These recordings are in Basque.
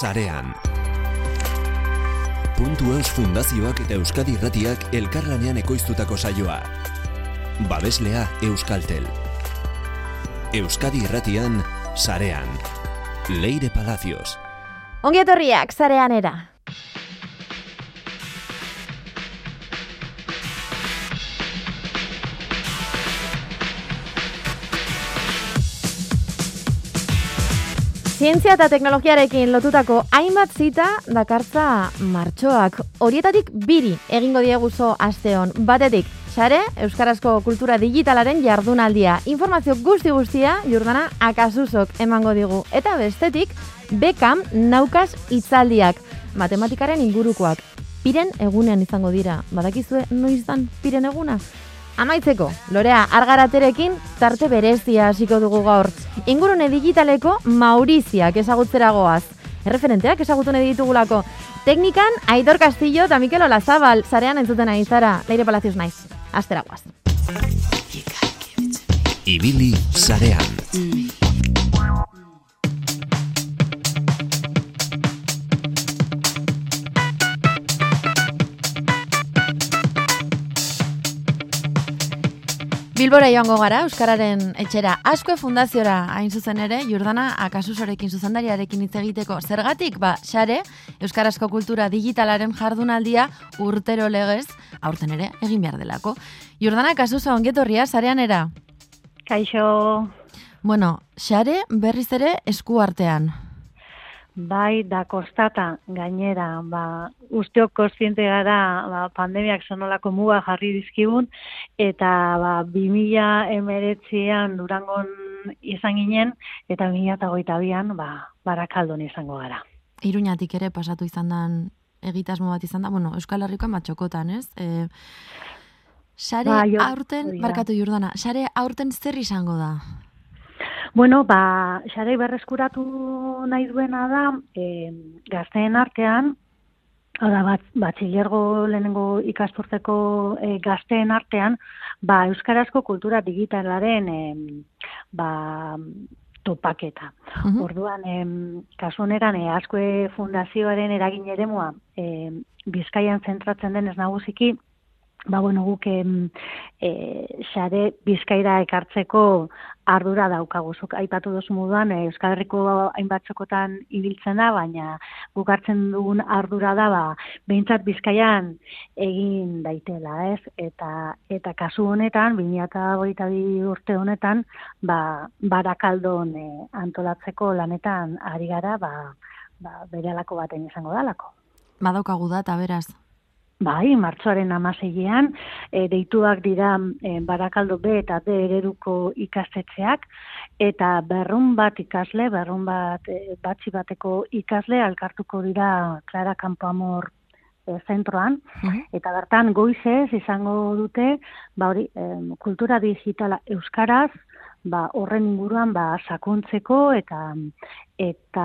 sarean. Puntu Eus Fundazioak eta Euskadi Irratiak elkarlanean ekoiztutako saioa. Babeslea Euskaltel. Euskadi Irratian sarean. Leire Palacios. Ongi etorriak, zarean Zientzia eta teknologiarekin lotutako hainbat zita dakartza martxoak. Horietatik biri egingo dieguzo asteon. Batetik, sare, Euskarazko kultura digitalaren jardunaldia. Informazio guzti guztia, jurdana, akasuzok emango digu. Eta bestetik, bekam naukaz itzaldiak. Matematikaren ingurukoak. Piren egunean izango dira. Badakizue noiz dan piren eguna? Amaitzeko, Lorea Argaraterekin tarte berezia hasiko dugu gaur. Ingurune digitaleko Mauriziak ezagutzera goaz. Erreferenteak ezagutu nahi ditugulako. Teknikan, Aitor Castillo eta Mikel Olazabal, zarean entzuten ari zara, Leire Palacios naiz. Astera guaz. Ibili sarean. Bilbora joango gara, Euskararen etxera Askue Fundaziora hain zuzen ere, Jordana Akasusorekin zuzendariarekin hitz egiteko zergatik, ba, xare, Euskarazko kultura digitalaren jardunaldia urtero legez, aurten ere, egin behar delako. Jordana Akasuso, ongetorria, zarean era? Kaixo. Bueno, xare berriz ere esku artean. Bai, da kostata gainera, ba, usteok kontziente gara ba, pandemiak zonolako muga jarri dizkigun, eta ba, 2000 emeretzian durangon izan ginen, eta 2008an ba, barakaldon izango gara. Iruñatik ere pasatu izan dan egitasmo bat izan da, bueno, Euskal Herrikoan batxokotan, ez? E, sare Ba, jo- aurten, barkatu jordana, sare aurten zer izango da? Bueno, ba, xarei berreskuratu nahi duena da, e, gazteen artean, hau da, bat, batxilergo lehenengo ikasturteko e, gazteen artean, ba, Euskarazko kultura digitalaren e, ba, topaketa. Mhm. Orduan, em, kasu honetan, e, Azkue Fundazioaren eragin eremua e, Bizkaian zentratzen denez nagusiki, ba, bueno, guk e, xare Bizkaira ekartzeko ardura daukagu. Zuk aipatu dozu moduan, e, Euskal Herriko hainbat txokotan ibiltzen da, baina guk hartzen dugun ardura da, ba, behintzat Bizkaian egin daitela, ez? Eta, eta kasu honetan, 2022 urte honetan, ba, barakaldon e, antolatzeko lanetan ari gara, ba, ba, berehalako baten izango dalako. Badaukagu data, beraz. Bai, martxoaren amaseian, e, deituak dira e, Barakaldo B eta D ereduko ikastetxeak, eta berrun bat ikasle, berrun bat e, batxi bateko ikasle, alkartuko dira Clara Campoamor e, zentroan, Mhm. eta bertan goizez izango dute, ba hori, em, kultura digitala euskaraz, ba horren inguruan ba sakontzeko eta eta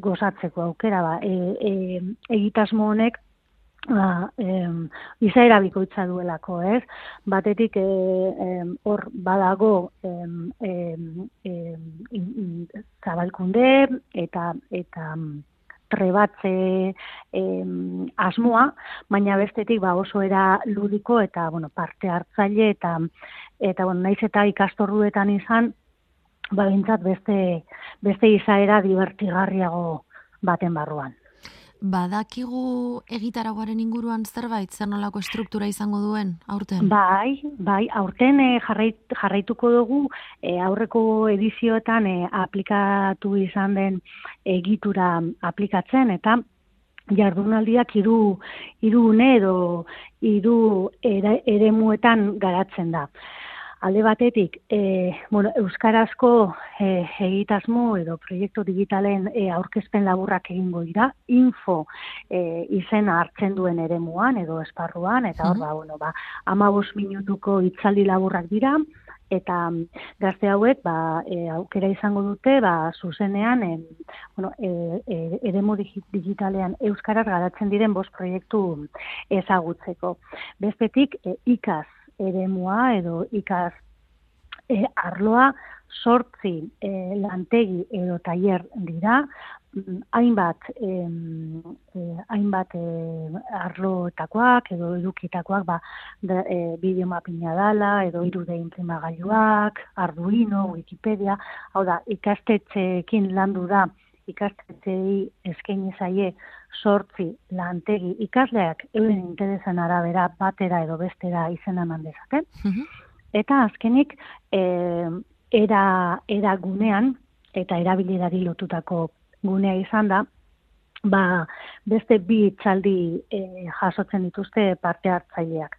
gozatzeko aukera ba e, e, egitasmo honek ba, em, izaera bikoitza duelako, ez? Batetik e, em, hor badago em, em, em, zabalkunde eta eta mm, trebatze em, asmoa, baina bestetik ba oso era ludiko eta bueno, parte hartzaile eta eta bueno, naiz eta ikastorruetan izan ba behintzat beste beste izaera divertigarriago baten barruan. Badakigu egitaragoaren inguruan zerbait, zer nolako estruktura izango duen, aurten? Bai, bai, aurten eh, jarrait, jarraituko dugu eh, aurreko edizioetan eh, aplikatu izan den egitura aplikatzen eta jardunaldiak hiru hiru une edo hiru ere, eremuetan garatzen da. Alde batetik, e, bueno, euskarazko e, egitasmo edo proiektu digitalen e, aurkezpen laburrak egingo dira, info e, izena hartzen duen eremuan edo esparruan, eta hor, ba, bueno, ba, amabos minutuko itzaldi laburrak dira, eta mm, gazte hauek ba, e, aukera izango dute ba, zuzenean em, bueno, e, e, eremu digi- digitalean euskaraz garatzen diren bost proiektu ezagutzeko. Bestetik e, ikaz eremua edo ikaz e, arloa sortzi e, lantegi edo tailer dira, mm, hainbat eh, hainbat eh, arloetakoak edo edukitakoak ba, eh, bideo mapina dala edo irude imprimagailuak, Arduino, Wikipedia, hau da, ikastetxeekin landu da ikastetxei eskaini zaie sortzi lantegi ikasleak euren interesan arabera batera edo bestera izena eman dezaten. Mhm. Eta azkenik e, era, era gunean eta erabilidari lotutako gunea izan da, ba, beste bi itzaldi e, jasotzen dituzte parte hartzaileak.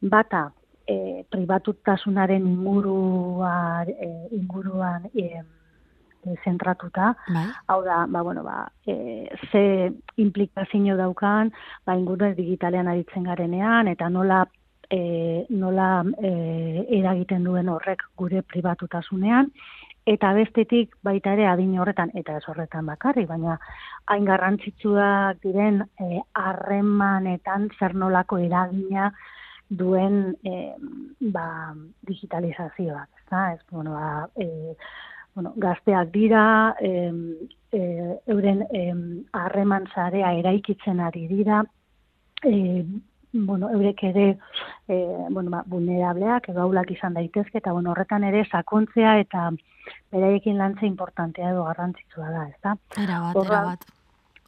Bata, e, pribatutasunaren inguruan, e, inguruan e, zentratuta, Bai. hau da, ba, bueno, ba, e, ze implikazio daukan, ba, ingurune digitalean aritzen garenean, eta nola e, nola e, eragiten duen horrek gure pribatutasunean, eta bestetik baita ere adin horretan, eta ez horretan bakarri, baina hain garrantzitsuak diren e, harremanetan zer nolako eragina duen e, ba, digitalizazioak. ezta? Ez, bueno, ba, e, bueno, gazteak dira, em, e, euren em, harreman zarea eraikitzen ari dira, e, bueno, eurek ere e, bueno, ba, vulnerableak edo aulak izan daitezke, eta bueno, horretan ere sakontzea eta beraiekin lantza importantea edo garrantzitsua da, ezta? Era bat, Horra- era bat.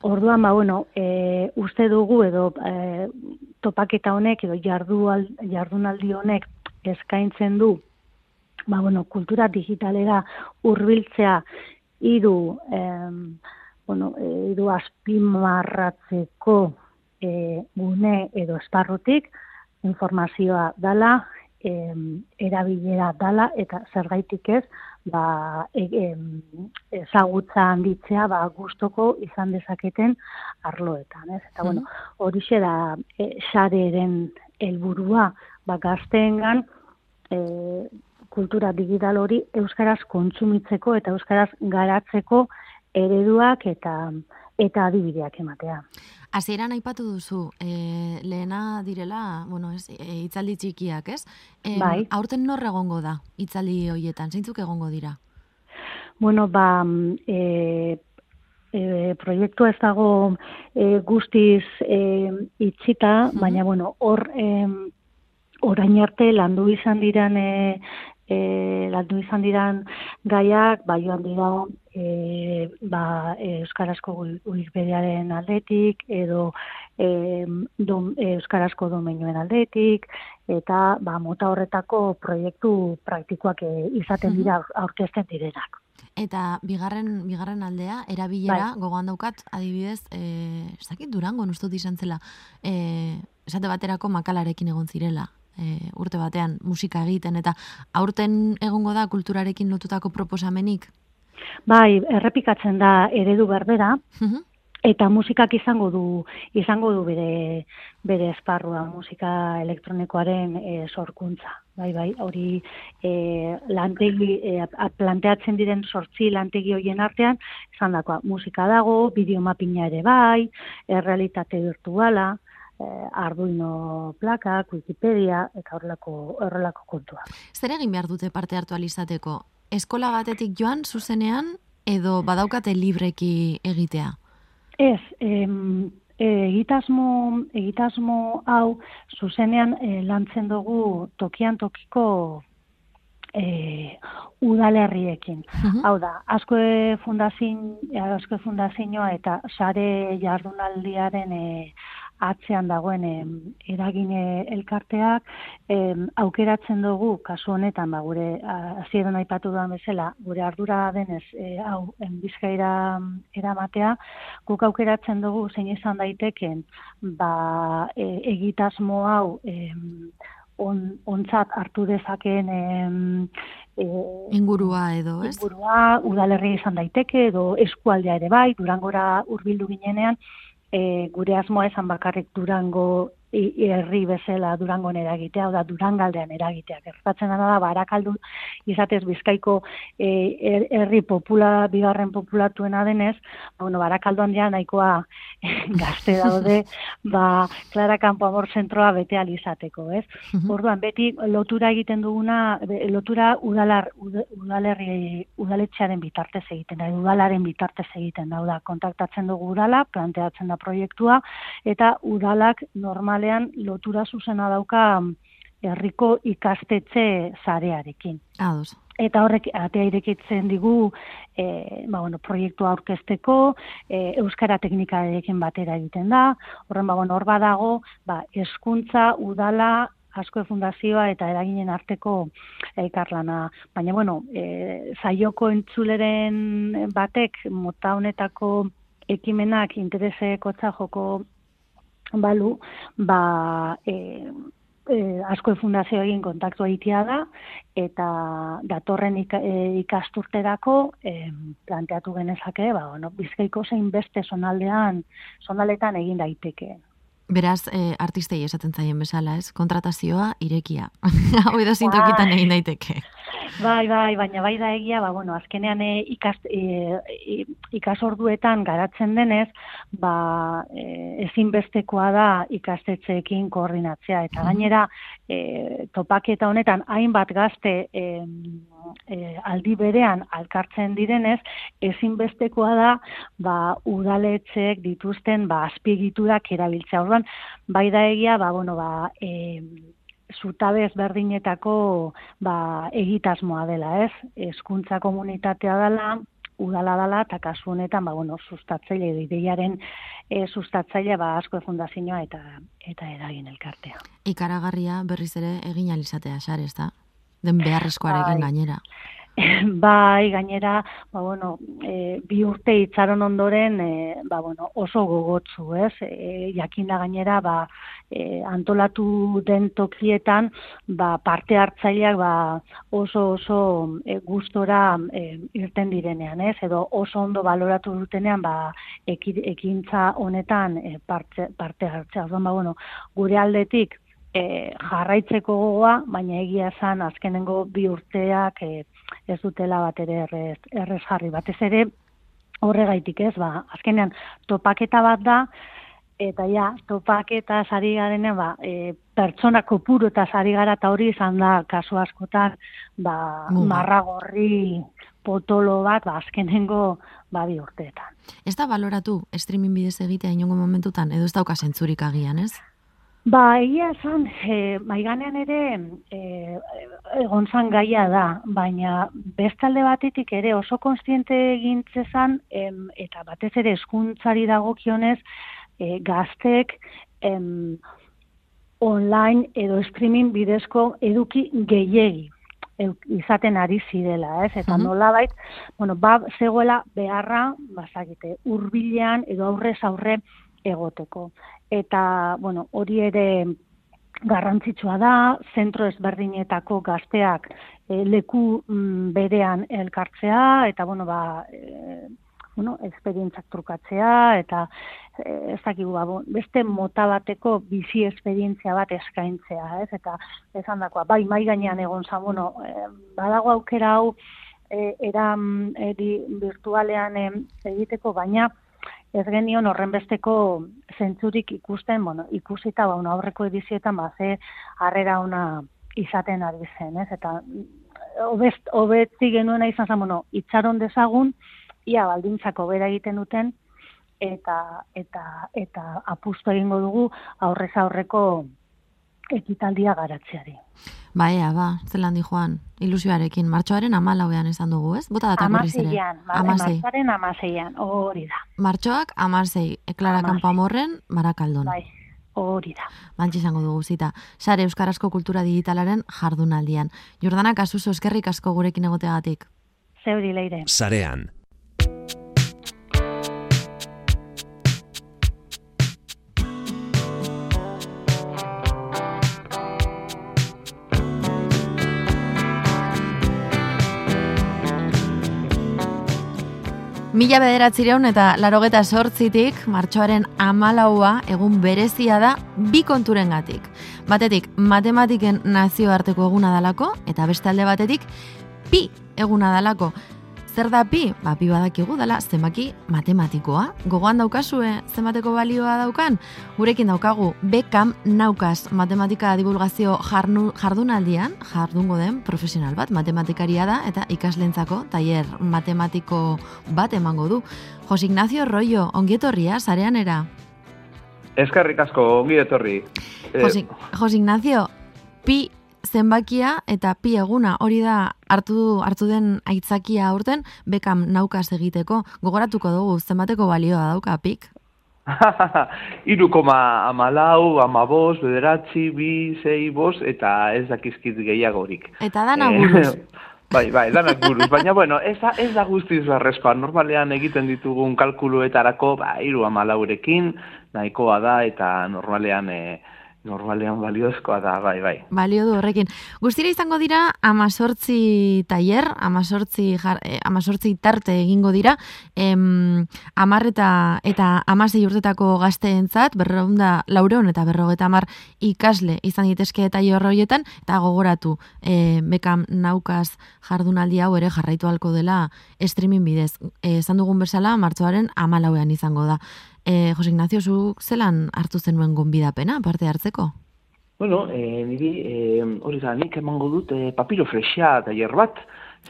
Orduan, ba, bueno, e, uste dugu edo e, topaketa honek edo jardual, jardunaldi honek eskaintzen du ba, bueno, kultura digitalera hurbiltzea hiru em, bueno, e, hiru azpimarratzeko e, gune edo esparrutik informazioa dala, em, erabilera dala eta zergaitik ez ba, e, em, ezagutza handitzea ba, gustoko izan dezaketen arloetan. Ez? Eta bueno, horixe da e, sareren helburua ba, gazteengan e, kultura digital hori euskaraz kontsumitzeko eta euskaraz garatzeko ereduak eta eta adibideak ematea. Hasieran aipatu duzu, e, lehena direla, bueno, ez, e, hitzaldi txikiak, ez? Em, Bai. Aurten nor egongo da hitzaldi hoietan? Zeintzuk egongo dira? Bueno, ba, mm, e, e, proiektua ez dago e, guztiz e, itxita, Mhm. baina, bueno, hor em, orain arte landu izan diran e, e, landu izan diran gaiak, ba, joan dira e, ba, e, Euskarazko Wi- Wikipediaren aldetik, edo e, dom, e, Euskarazko domenioen aldetik, eta ba, mota horretako proiektu praktikoak e, izaten dira aur- aurkezten direnak. Eta bigarren bigarren aldea, erabilera, Bai. gogoan daukat, adibidez, eh, ez dakit Durango ustut izan zela, eh, esate baterako makalarekin egon zirela, eh, urte batean musika egiten, eta aurten egongo da kulturarekin lotutako proposamenik? Bai, errepikatzen da eredu berbera, eta musikak izango du izango du bere bere esparrua musika elektronikoaren e, sorkuntza bai bai hori e, lantegi e, planteatzen diren sortzi lantegi hoien artean esandakoa musika dago bideomapina ere bai errealitate virtuala e, Arduino plakak, Wikipedia eta horrelako horrelako kontua. Zer egin behar dute parte hartu alizateko? Eskola batetik joan zuzenean edo badaukate libreki egitea? Ez, em, e, egitasmo, egitasmo hau zuzenean e, lantzen dugu tokian tokiko e, udalerriekin. Mhm. Hau da, asko fundazin, asko fundazioa eta sare jardunaldiaren e, atzean dagoen eragine elkarteak em, aukeratzen dugu kasu honetan ba gure hasieran aipatu duan bezala gure ardura denez e, hau Bizkaira eramatea guk aukeratzen dugu zein izan daiteken ba e, egitasmo hau em, on, ontzat hartu dezakeen em, e, Ingurua edo, ez? ingurua, udalerri izan daiteke edo eskualdea ere bai, Durangora hurbildu ginenean, e, gure asmoa esan bakarrik Durango herri bezala durangon eragitea, da durangaldean eragitea. Gertatzen dena da, barakaldu izatez bizkaiko e, herri popula, bigarren populatuena denez, ba, bueno, barakaldoan ja nahikoa gazte daude, ba, Clara Campo Amor zentroa bete alizateko, ez? Orduan, beti lotura egiten duguna, lotura udalar, udalerri, udaletxearen bitartez egiten da, udalaren bitartez egiten da, da, kontaktatzen dugu udala, planteatzen da proiektua, eta udalak normalean lotura zuzena dauka herriko ikastetxe zarearekin. Ados. Eta horrek atea irekitzen digu e, ba, bueno, proiektua aurkezteko, e, euskara teknikarekin batera egiten da, horren ba, bueno, hor badago, ba, eskuntza, udala, asko fundazioa eta eraginen arteko elkarlana. Baina, bueno, e, zaioko entzuleren batek, mota honetako ekimenak interesekotza joko balu, ba, e, e, asko fundazio egin kontaktu egitea da, eta datorren e, ikasturterako e, planteatu genezake, ba, bueno, bizkaiko zein beste sonaldean, sonaletan egin daiteke. Beraz, e, artistei esaten zaien bezala, ez? Kontratazioa irekia. Hau edo zintokitan egin daiteke. Bai, bai, baina bai da egia, ba, bueno, azkenean e, ikas, e, ikasorduetan garatzen denez, ba, e, ezinbestekoa da ikastetxeekin koordinatzea. Eta gainera, e, topaketa honetan, hainbat gazte e, e, aldi berean alkartzen direnez, ezinbestekoa da ba, udaletxeek dituzten ba, azpigiturak erabiltzea. Orduan, bai da egia, ba, bueno, ba, e, zutabe ezberdinetako ba, egitasmoa dela, ez? Hezkuntza komunitatea dela, udala dela, eta kasu honetan, ba, bueno, sustatzaile, ideiaren e, sustatzaile, ba, asko fundazioa eta eta eragin elkartea. Ikaragarria berriz ere egin alizatea, xare, ez da? Den beharrezkoarekin bai. gainera. Bai, gainera, ba, bueno, e, bi urte itzaron ondoren, e, ba, bueno, oso gogotzu, ez? E, jakinda gainera, ba, e, antolatu den tokietan, ba, parte hartzaileak ba, oso oso e, gustora e, irten direnean, ez? Edo oso ondo baloratu dutenean, ba, ekintza honetan e, parte, parte hartzea. Ba, bueno, gure aldetik, e, jarraitzeko gogoa, baina egia esan azkenengo bi urteak e, ez dutela bat ere errez, errez jarri. Batez ere horregaitik ez, ba, azkenean topaketa bat da, eta ja, topaketa sari garenean, ba, e, pertsona kopuru eta sari gara eta hori izan da kasu askotan ba, marragorri potolo bat, ba, azkenengo ba, bi urteetan. Ez da baloratu streaming bidez egitea inongo momentutan, edo ez dauka zentzurik agian, ez? Ba, egia esan, e, maiganean ere e, egon zan gaia da, baina bestalde batetik ere oso konstiente egintzezan, em, eta batez ere eskuntzari dagokionez, e, gaztek em, online edo streaming bidezko eduki gehiegi izaten ari zirela, ez? Eta mm nolabait, bueno, ba, zegoela beharra, bazakite, urbilean edo aurrez aurre egoteko eta bueno, hori ere garrantzitsua da, zentro ezberdinetako gazteak e, leku mm, berean elkartzea, eta bueno, ba, e, bueno, esperientzak trukatzea, eta e, ez dakigu, ba, beste mota bateko bizi esperientzia bat eskaintzea, ez? Eta esan dakoa, bai, mai gainean egon za, bueno, e, badago aukera hau, e, eran e, virtualean e, egiteko, baina, ez genion horrenbesteko zentzurik ikusten, bueno, ikusita ba, aurreko edizietan ba, ze harrera ona izaten ari zen, ez? Eta obest, obetzi genuena izan zen, bueno, itxaron dezagun, ia baldintzako bera egiten duten, eta, eta, eta apustu egingo dugu aurrez aurreko ekitaldia garatzeari. Ba, ea, ba, zelan di joan, ilusioarekin, martxoaren amalauean esan dugu, ez? Bota data berriz ere. Amasei. Martxoaren amaseian, hori da. Martxoak amasei, eklara kanpamorren, marakaldon. Bai, hori da. Bantxe izango dugu zita. Sare Euskarazko Kultura Digitalaren jardunaldian. Jordana, kasuzo eskerrik asko gurekin egoteagatik. Zeuri leire. Sarean. Mila bederatzireun eta larogeta sortzitik, martxoaren amalaua egun berezia da bi konturen gatik. Batetik, matematiken nazioarteko eguna dalako, eta beste alde batetik, pi eguna dalako. Zer da pi? Ba, pi badakigu dela zenbaki matematikoa. Gogoan daukazue zenbateko balioa daukan? Gurekin daukagu bekam naukaz matematika divulgazio jarnu, jardunaldian, jardungo den profesional bat, matematikaria da, eta ikaslentzako tailer matematiko bat emango du. Jos Ignacio Royo, ongietorria, zarean era? Eskerrik asko, ongietorri. Jos, Jos Ignacio, pi zenbakia eta pi eguna hori da hartu hartu den aitzakia aurten bekam naukaz egiteko gogoratuko dugu zenbateko balioa dauka pik Iru koma amalau, amabos, bederatzi, bi, zei, bos, eta ez dakizkit gehiagorik. Eta dana buruz. bai, bai, dana buruz. Baina, bueno, ez da, ez da guztiz barrezkoa. Normalean egiten ditugun kalkuluetarako, ba, iru amalaurekin, nahikoa da, eta normalean... Eh, normalean baliozkoa da, bai, bai. Balio du horrekin. Guztira izango dira, amazortzi taier, amazortzi, jar, eh, amazortzi tarte egingo dira, em, amar eta, eta amasei urtetako gazteentzat, berreunda laureon eta berrogeta amar ikasle izan ditezke eta horroietan, eta gogoratu, e, bekam naukaz jardunaldi hau ere jarraitu halko dela streaming bidez. E, esan dugun bezala, martzoaren amalauean izango da. E, Jose Ignacio, zu zelan hartu zenuen gonbidapena, parte hartzeko? Bueno, e, niri, e, hori da, nik emango dut e, papiroflexia eta bat.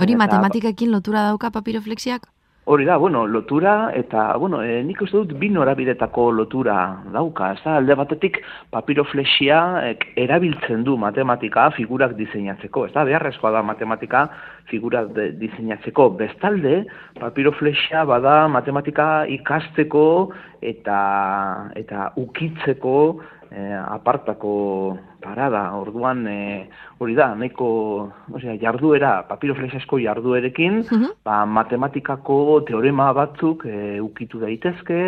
Hori matematikekin lotura dauka papiroflexiak? Hori da, bueno, lotura eta, bueno, e, nik uste dut bi norabidetako lotura dauka. Ez da, alde batetik papiroflexia erabiltzen du matematika figurak diseinatzeko. Ez da, beharrezkoa da matematika figurak diseinatzeko. Bestalde, papiroflexia bada matematika ikasteko eta, eta ukitzeko e, apartako parada, orduan e, hori da, nahiko osea, jarduera, papiroflexasko jarduerekin, uh ba, matematikako teorema batzuk e, ukitu daitezke,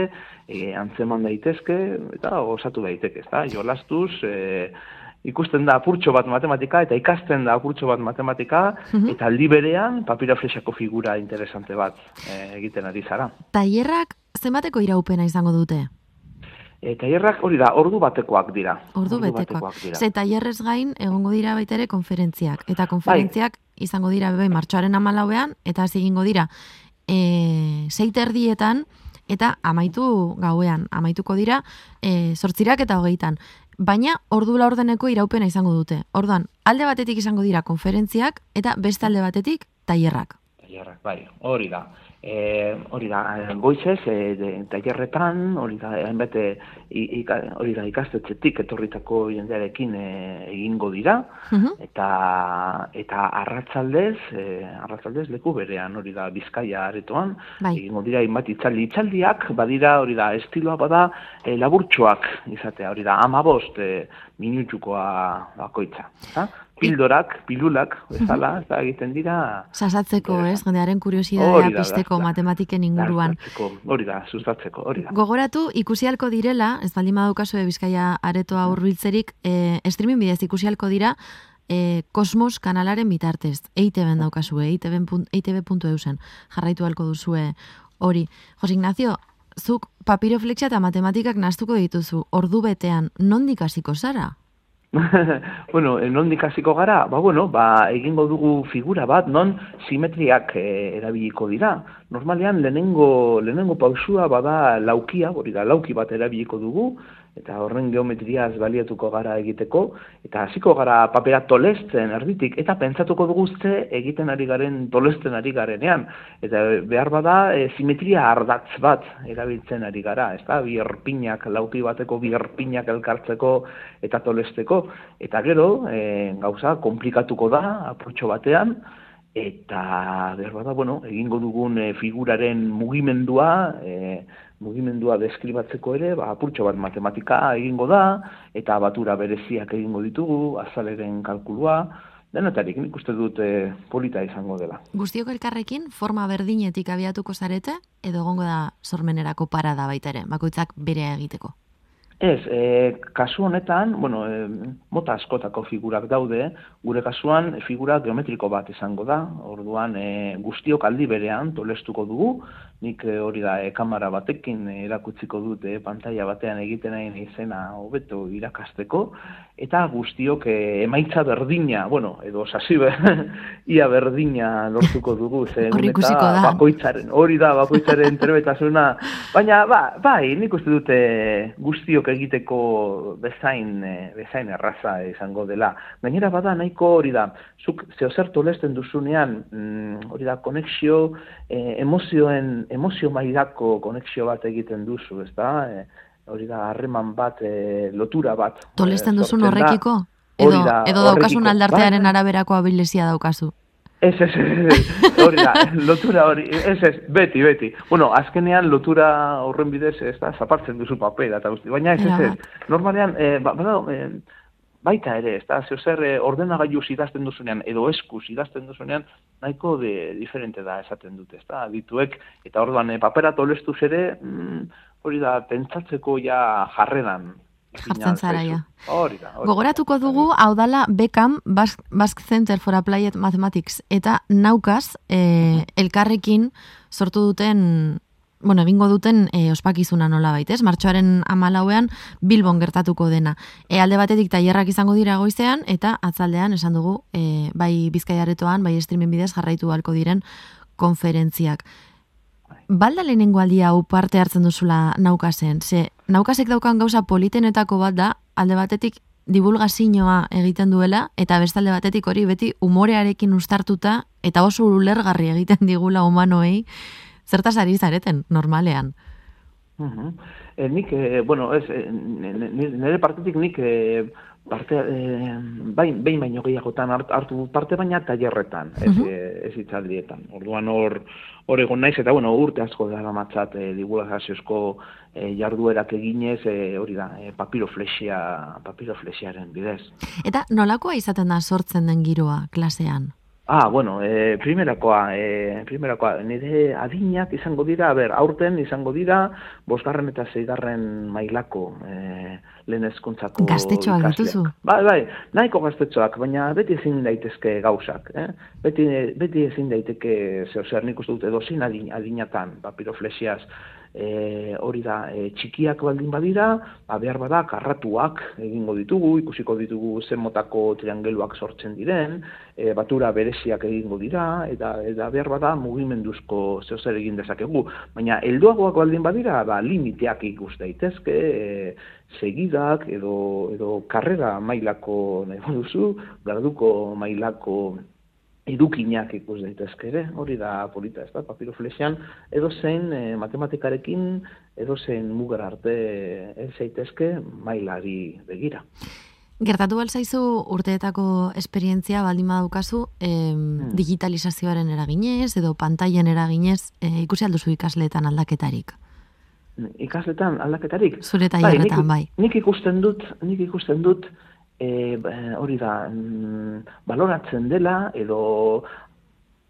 e, antzeman daitezke, eta osatu daiteke, ezta? jolastuz, e, ikusten da apurtxo bat matematika, eta ikasten da apurtxo bat matematika, eta aldi berean papiroflexako figura interesante bat e, egiten ari zara. Tailerrak zenbateko iraupena izango dute? E, tailerrak hori da, ordu batekoak dira. Ordu, betekoak. dira. Ze tailerrez gain, egongo dira baita ere konferentziak. Eta konferentziak bai. izango dira bebe martxoaren amalauean, eta hasi egingo dira e, erdietan, eta amaitu gauean. Amaituko dira e, sortzirak eta hogeitan. Baina ordu laurdeneko iraupena izango dute. Orduan, alde batetik izango dira konferentziak, eta beste alde batetik tailerrak. Tailerrak, bai, hori da. E, hori da, eh, goizez, e, tailerretan, hori da, hainbete, hori da, ikastetxetik etorritako jendearekin e, egingo dira, eta eta arratzaldez, e, arratzaldez leku berean, hori da, bizkaia aretoan, bai. egingo dira, inbat itzaldi, itzaldiak, badira, hori da, estiloa bada, e, laburtxoak izatea, hori da, amabost e, minutukoa bakoitza. Pildorak, pilulak, bezala, eta egiten dira... Sasatzeko, ez, jendearen kuriosidadea pisteko matematiken inguruan. Hori da, sustatzeko, hori da. Gogoratu, ikusialko direla, ez baldin badaukazu bizkaia aretoa urbiltzerik, e, streaming bidez ikusialko dira, e, Kosmos kanalaren bitartez, EITB-en daukazue, EITB.eusen, jarraitu halko duzue hori. Jos Ignacio, zuk papiroflexia eta matematikak naztuko dituzu, ordu betean, nondik hasiko zara? bueno, eh, non dikasiko gara? Ba, bueno, ba, egingo dugu figura bat, non simetriak e, erabiliko dira. Normalean, lehenengo, lehenengo pausua bada laukia, hori da, lauki bat erabiliko dugu, eta horren geometriaz baliatuko gara egiteko, eta hasiko gara papera tolesten erditik, eta pentsatuko dugu ze egiten ari garen tolesten ari garenean. Eta behar bada e, simetria ardatz bat erabiltzen ari gara, ez da, bi erpinak, lauki bateko bi erpinak elkartzeko eta tolesteko. Eta gero, e, gauza, komplikatuko da, apurtxo batean, eta behar bada, bueno, egingo dugun e, figuraren mugimendua, e, mugimendua deskribatzeko ere, ba, apurtxo bat matematika egingo da, eta batura bereziak egingo ditugu, azaleren kalkulua, denetarik nik uste dut e, polita izango dela. Guztiok elkarrekin, forma berdinetik abiatuko zarete, edo gongo da sormenerako parada baita ere, bakoitzak bere egiteko? Ez, e, kasu honetan, bueno, e, mota askotako figurak daude, gure kasuan figura geometriko bat izango da, orduan e, guztiok aldi berean tolestuko dugu, nik eh, hori da e, kamera batekin erakutziko dute pantalla batean egiten nahi izena hobeto irakasteko. Eta guztiok e, emaitza berdina, bueno, edo sasi ia berdina lortuko dugu ze eta bakoitzaren, hori da bakoitzaren trebetasuna, baina ba, bai, nik uste dute guztiok egiteko bezain bezain erraza izango dela. Gainera bada nahiko hori da, zuk zeo zertu lesten duzunean, mm, hori da, konexio, e, emozioen, emozio maidako konexio bat egiten duzu, ez da? E, hori da, harreman bat, e, lotura bat. Tolesten duzun horrekiko? Edo, da, edo daukasun aldartearen bai. araberako abilizia daukazu? Ez, ez, ez, hori da, lotura hori, ez, ez, beti, beti. Bueno, azkenean lotura horren bidez, ez da, zapartzen duzu papera eta guzti. Baina ez, ez, ez, normalean, eh, ba, ba, baita ere, ez da, zeu zer eh, ordenagailu idazten duzunean, edo eskuz idazten duzunean, nahiko de, diferente da esaten dute, ez da, dituek, eta orduan e, papera tolestuz ere, mm, hori da, pentsatzeko ja jarreran. Jartzen zara, ja. Hori da. Gogoratuko dugu, hau dala, Beckham, Basque Center for Applied Mathematics, eta naukaz, e, elkarrekin sortu duten bueno, egingo duten e, ospakizuna nola baitez, martxoaren amalauean Bilbon gertatuko dena. E, alde batetik tailerrak izango dira goizean, eta atzaldean esan dugu, e, bai bizkaiaretoan, bai streamen bidez jarraitu halko diren konferentziak. Balda lehenengo aldia hau parte hartzen duzula naukasen, ze naukasek daukan gauza politenetako bat da, alde batetik divulgazioa egiten duela, eta bestalde batetik hori beti umorearekin ustartuta, eta oso ulergarri egiten digula humanoei, zertaz ari zareten, normalean? Uh -huh. e, nik, e, bueno, ez, e, nire partetik nik e, parte, e, bain, bain baino gehiagotan hartu parte baina tailerretan, ez, uh -huh. ez itzaldietan. Orduan hor, hor egon naiz, eta bueno, urte asko dara matzat e, divulgaziozko e, jarduerak eginez, e, hori da, e, papiroflexia, papiroflexiaren bidez. Eta nolakoa izaten da sortzen den giroa klasean? Ah, bueno, e, primerakoa, e, primerakoa, nire adinak izango dira, ber, aurten izango dira, bosgarren eta zeigarren mailako e, lehen ezkuntzako Gaztetxoak dituzu? Bai, bai, nahiko gaztetxoak, baina beti ezin daitezke gauzak, eh? beti, beti ezin daiteke, zeo zer nik uste dut, edo zin adinatan, papiroflexiaz, e, hori da e, txikiak baldin badira, ba, behar bada karratuak egingo ditugu, ikusiko ditugu zen motako triangeluak sortzen diren, e, batura bereziak egingo dira, eta, eta behar bada mugimenduzko zehozer egin dezakegu. Baina helduagoak baldin badira, ba, limiteak ikus daitezke, e, segidak edo, edo karrera mailako nahi duzu, garduko mailako edukinak ikus daitezke ere, hori da polita, ez da, papiroflexian, edo zein e, matematikarekin, edo zein mugar arte ez zaitezke mailari begira. Gertatu balzaizu urteetako esperientzia baldin badaukazu hmm. digitalizazioaren eraginez edo pantailen eraginez e, ikusi alduzu ikasleetan aldaketarik? Ikasleetan aldaketarik? Zure tailerretan, bai, bai. Nik ikusten dut, nik ikusten dut, e, hori da, mm, baloratzen dela, edo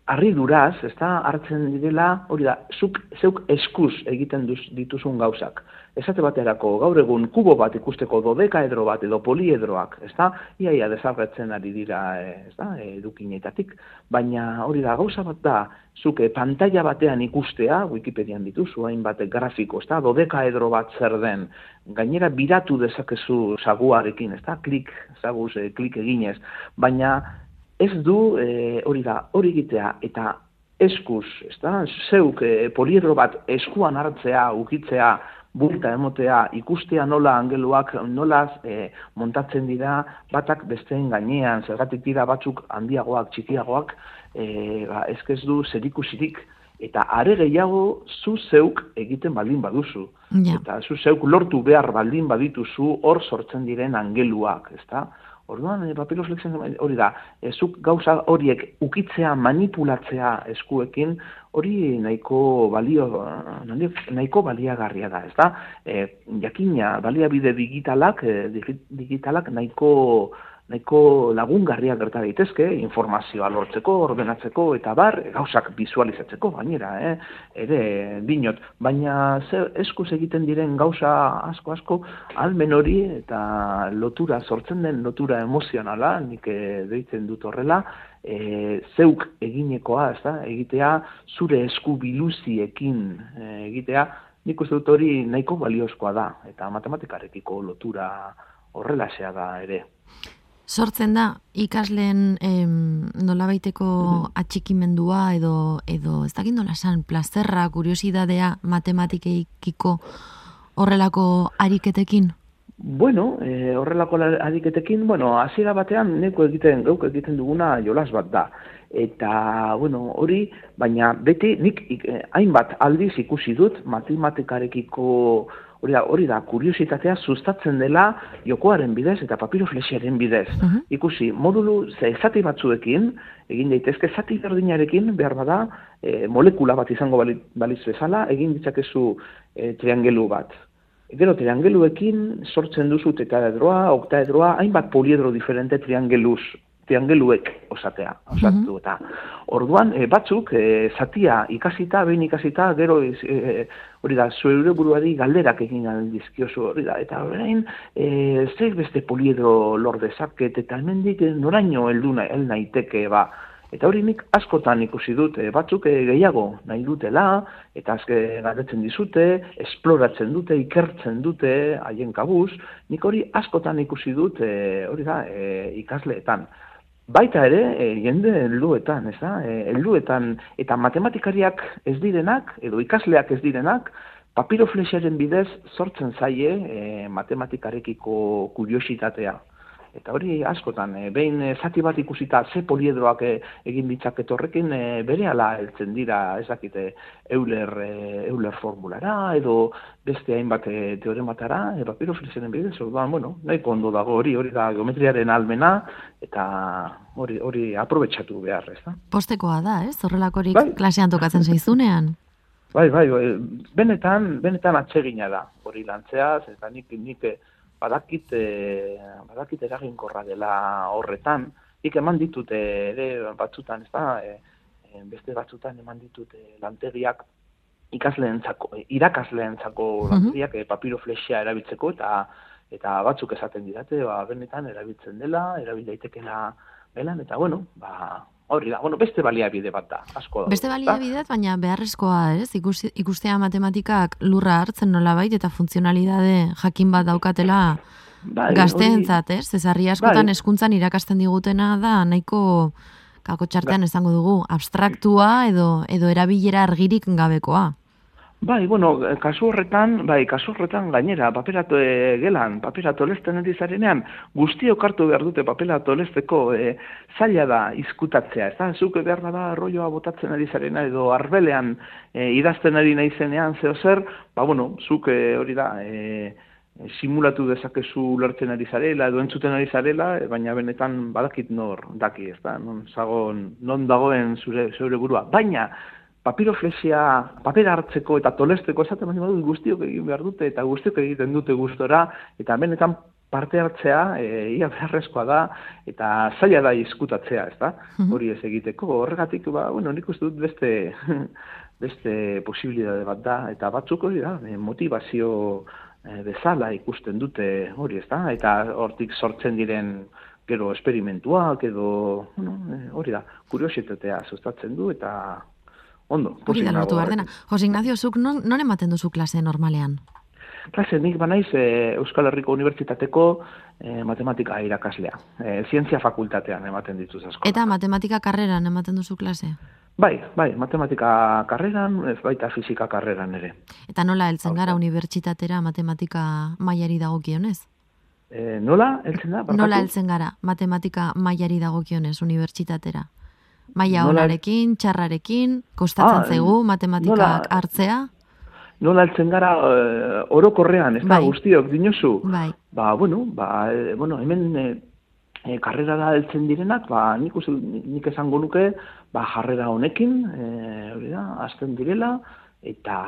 harri duraz, ez da, hartzen direla, hori da, zuk, zeuk eskuz egiten duz, dituzun gauzak. Esate baterako, gaur egun kubo bat ikusteko dodekaedro bat edo poliedroak, ez da, iaia desarretzen ari dira, eh, ez da, edukinetatik. Baina hori da, gauza bat da, zuke pantalla batean ikustea, Wikipedian dituzu, hainbat grafiko, ez da, dodekaedro bat zer den, gainera biratu dezakezu saguarekin, ez da, klik, zaguz, e, klik eginez, baina ez du e, hori da, hori egitea eta eskuz, ez da, zeuk e, poliedro bat eskuan hartzea, ukitzea, bulta emotea, ikustea nola angeluak, nola e, montatzen dira batak besteen gainean, zergatik dira batzuk handiagoak, txikiagoak, e, ba, ez du zerikusirik, eta are gehiago zu zeuk egiten baldin baduzu. Eta zu zeuk lortu behar baldin badituzu hor sortzen diren angeluak, ezta? Orduan, e, hori da, e, zuk gauza horiek ukitzea, manipulatzea eskuekin, hori nahiko balio, nahiko baliagarria da, ez da? E, jakina, baliabide digitalak, digitalak nahiko nahiko lagungarria gerta daitezke, informazioa lortzeko, ordenatzeko, eta bar, gauzak visualizatzeko, gainera, eh? ere, dinot, baina zer eskuz egiten diren gauza asko-asko, almen hori eta lotura, sortzen den lotura emozionala, nik eh, deitzen dut horrela, e, zeuk eginekoa, ez da, egitea, zure esku biluziekin e, egitea, nik uste dut hori nahiko baliozkoa da, eta matematikarekiko lotura horrela da ere. Sortzen da ikasleen em, nolabaiteko mm-hmm. atxikimendua edo edo ez dakit nola san plazerra, kuriosidadea matematikeikiko horrelako ariketekin. Bueno, e, horrelako ariketekin, bueno, hasiera batean neko egiten geuk egiten duguna jolas bat da. Eta, bueno, hori, baina beti nik eh, hainbat aldiz ikusi dut matematikarekiko hori da, hori da, kuriositatea sustatzen dela jokoaren bidez eta papiroflexiaren bidez. Uh Ikusi, modulu ze ezati batzuekin, egin daitezke zati berdinarekin, behar bada, e, molekula bat izango baliz bezala, egin ditzakezu e, triangelu bat. Gero, triangeluekin sortzen duzu tetaedroa, oktaedroa, hainbat poliedro diferente triangeluz triangeluek osatea, osatu eta orduan e, batzuk e, zatia ikasita, behin ikasita, gero e, hori da, zueure buruari galderak egin dizkiozu hori da, eta horrein e, zer beste poliedro lor dezaket, eta hemendik noraino heldu el naiteke ba, Eta hori nik askotan ikusi dut, batzuk gehiago nahi dutela, eta azke galdetzen dizute, esploratzen dute, ikertzen dute, haien kabuz, nik hori askotan ikusi dut, hori da, ikasleetan. Baita ere, e, jende helduetan, ez da? E, helduetan eta matematikariak ez direnak edo ikasleak ez direnak papiroflexaren bidez sortzen zaie e, matematikarekiko kuriositatea. Eta hori askotan, e, behin e, zati bat ikusita ze poliedroak e, egin ditzaket horrekin, e, bere ala heltzen dira ezakite euler, e, euler formulara edo beste hainbat e, teorematara, e, papiro frisenen bidez, orduan, bueno, nahi ondo dago hori, hori da geometriaren almena, eta hori, hori aprobetsatu behar, ez da? Postekoa da, ez? Horrelakorik bai. klasean tokatzen zaizunean? Bai, bai, bai, benetan, benetan atsegina da, hori lantzeaz, eta nik, nik, badakit, e, badakit eraginkorra dela horretan, ik eman ditut ere batzutan, ez da, e, beste batzutan eman ditut e, lantegiak ikasleentzako, irakasleentzako uh lantegiak e, papiroflexia erabiltzeko eta eta batzuk esaten didate, ba, benetan erabiltzen dela, erabil daitekela belan, eta bueno, ba, Hori da, bueno, beste baliabide bat da, asko da. Beste baliabide bat, baina beharrezkoa, ez? ikustea matematikak lurra hartzen nola bait, eta funtzionalidade jakin bat daukatela bai, gazteentzat, ez? Zezarri askotan bai. eskuntzan irakasten digutena da, nahiko kako txartean bai. esango dugu, abstraktua edo, edo erabilera argirik gabekoa. Bai, bueno, kasu horretan, bai, kasu horretan gainera, paperato e, gelan, paperato lezten edizarenean, guztiok hartu behar dute paperato lezteko e, zaila da izkutatzea, ez da, zuk behar da arroioa botatzen edizarena edo arbelean e, idazten ari nahi zenean, zeo zer, ba, bueno, zuk e, hori da, e, simulatu dezakezu lertzen ari zarela edo entzuten ari zarela, baina benetan badakit nor daki, ez da, non, zagon, non dagoen zure, zure burua. Baina, papiroflexia papera hartzeko eta tolesteko esaten baina dut guztiok egin behar dute eta guztiok egiten dute gustora eta benetan parte hartzea e, ia beharrezkoa da eta zaila da izkutatzea, ez da? Mhm. Hori ez egiteko, horregatik, ba, bueno, nik uste dut beste, beste posibilitate bat da, eta batzuk hori da, e, motivazio e, bezala ikusten dute hori, ez da? Eta hortik sortzen diren gero esperimentuak edo, bueno, e, hori da, kuriositatea sustatzen du eta ondo. Hori da lortu behar dena. Jose Ignacio, zuk non, non ematen duzu klase normalean? Klase, nik banaiz e, Euskal Herriko Unibertsitateko e, matematika irakaslea. E, zientzia fakultatean ematen dituz asko. Eta matematika karreran ematen duzu klase? Bai, bai, matematika karreran, ez baita fizika karreran ere. Eta nola heltzen gara unibertsitatera matematika mailari dagokionez? E, nola heltzen da? Nola heltzen gara matematika mailari dagokionez unibertsitatera? Maia honarekin, txarrarekin, kostatzen ah, zaigu matematikak hartzea? Nola altzen gara uh, orokorrean, ez da, bai. guztiok, dinosu? Bai. Ba, bueno, ba, e, bueno hemen e, karrera da altzen direnak, ba, nik, uste, nik esango nuke, ba, jarrera honekin, e, hori da, azten direla, eta,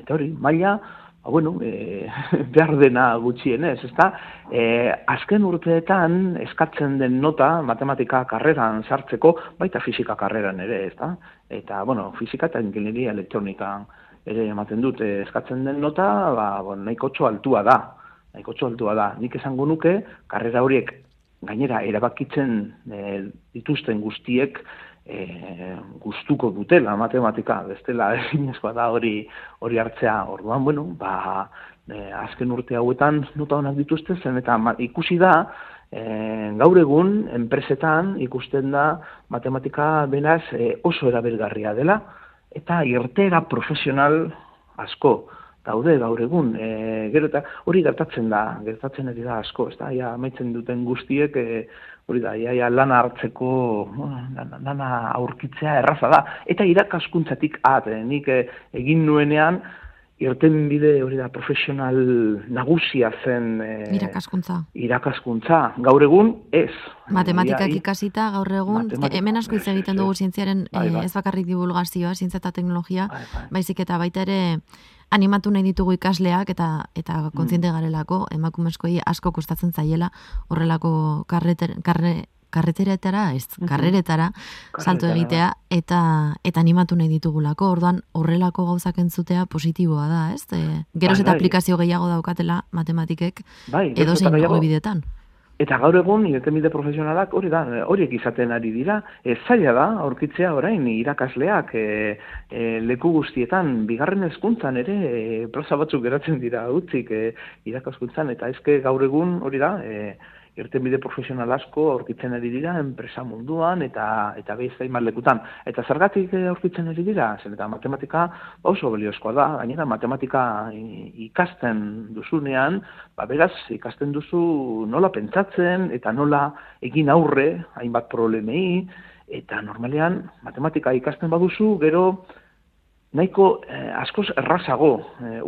eta hori, maila, bueno, e, behar dena gutxienez, ezta? E, azken urteetan eskatzen den nota matematika karreran sartzeko, baita fisika karreran ere, ezta? Eta, bueno, fisika eta ingenieria elektronika ere ematen dut, e, eskatzen den nota, ba, bon, nahiko altua da, nahiko altua da. Nik esango nuke, karrera horiek gainera erabakitzen e, dituzten guztiek, e, gustuko dutela matematika, bestela ezinezkoa da hori hori hartzea. Orduan, bueno, ba, e, azken urte hauetan nota honak dituzte zen eta ikusi da e, gaur egun enpresetan ikusten da matematika benaz e, oso erabilgarria dela eta irtera profesional asko daude gaur egun. E, gero eta hori gertatzen da, gertatzen ari da asko, ez da, ja, amaitzen duten guztiek, e, hori da, ja, ja, lana hartzeko, lana, lana aurkitzea erraza da. Eta irakaskuntzatik at, e, nik e, egin nuenean, irten bide hori da profesional nagusia zen e, irakaskuntza. Irakaskuntza. Gaur egun ez. Matematikak ikasita gaur egun hemen asko hitz egiten dugu zientziaren bai, bai. ez bakarrik divulgazioa, zientzia eta teknologia, bai, bai. baizik eta baita ere animatu nahi ditugu ikasleak eta eta mm. kontziente garelako emakumezkoei asko kostatzen zaiela horrelako karreter, karre, karreteretara, ez, mm karreretara, salto egitea, eta eta animatu nahi ditugulako, orduan horrelako gauzak entzutea positiboa da, ez? E, geroz bai, eta bai. aplikazio gehiago daukatela matematikek bai, edo zein bidetan. Eta gaur egun, irtenbide profesionalak hori da, horiek izaten ari dira, e, zaila da, aurkitzea orain, irakasleak, e, e, leku guztietan, bigarren hezkuntzan ere, e, proza batzuk geratzen dira utzik e, irakaskuntzan, eta ezke gaur egun hori da, e, irtenbide profesional asko aurkitzen ari dira enpresa munduan eta eta beste lekutan. Eta zergatik aurkitzen ari dira? Zen eta matematika oso beliozkoa da, gainera matematika ikasten duzunean, ba beraz ikasten duzu nola pentsatzen eta nola egin aurre hainbat problemei eta normalean matematika ikasten baduzu, gero nahiko eh, askoz errazago eh,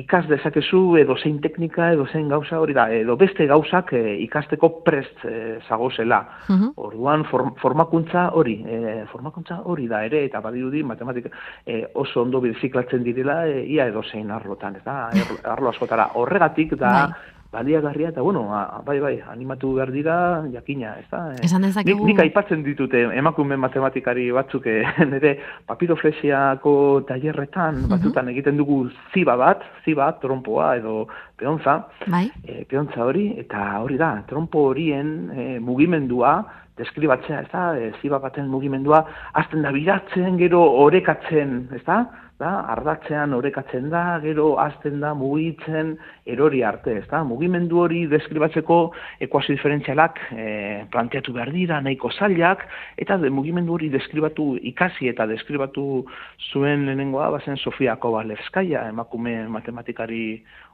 ikas dezakezu edo zein teknika edo zein gauza hori da, edo beste gauzak e, ikasteko prest e, zagozela. Uh Orduan formakuntza hori, e, formakuntza hori da ere, eta badirudi matematika e, oso ondo biziklatzen direla e, ia edo zein arlotan, ez da, arlo askotara. Horregatik da, bai baliagarria eta bueno, a, bai bai, animatu behar dira jakina, ez da? Esan dezakegu... Nik, nik aipatzen ditute emakume matematikari batzuk eh, nire papiroflesiako tailerretan uh batzutan egiten dugu ziba bat, ziba, trompoa edo peontza, bai. e, peontza hori, eta hori da, trompo horien e, mugimendua, deskribatzea, ez da, e, ziba baten mugimendua, azten da biratzen, gero orekatzen, ez da? Da, ardatzean orekatzen da, gero azten da mugitzen erori arte, ez da? Mugimendu hori deskribatzeko ekuazio diferentzialak e, planteatu behar dira, nahiko zailak, eta de, mugimendu hori deskribatu ikasi eta deskribatu zuen lehenengoa, bazen Sofia Kovalevskaya, emakume matematikari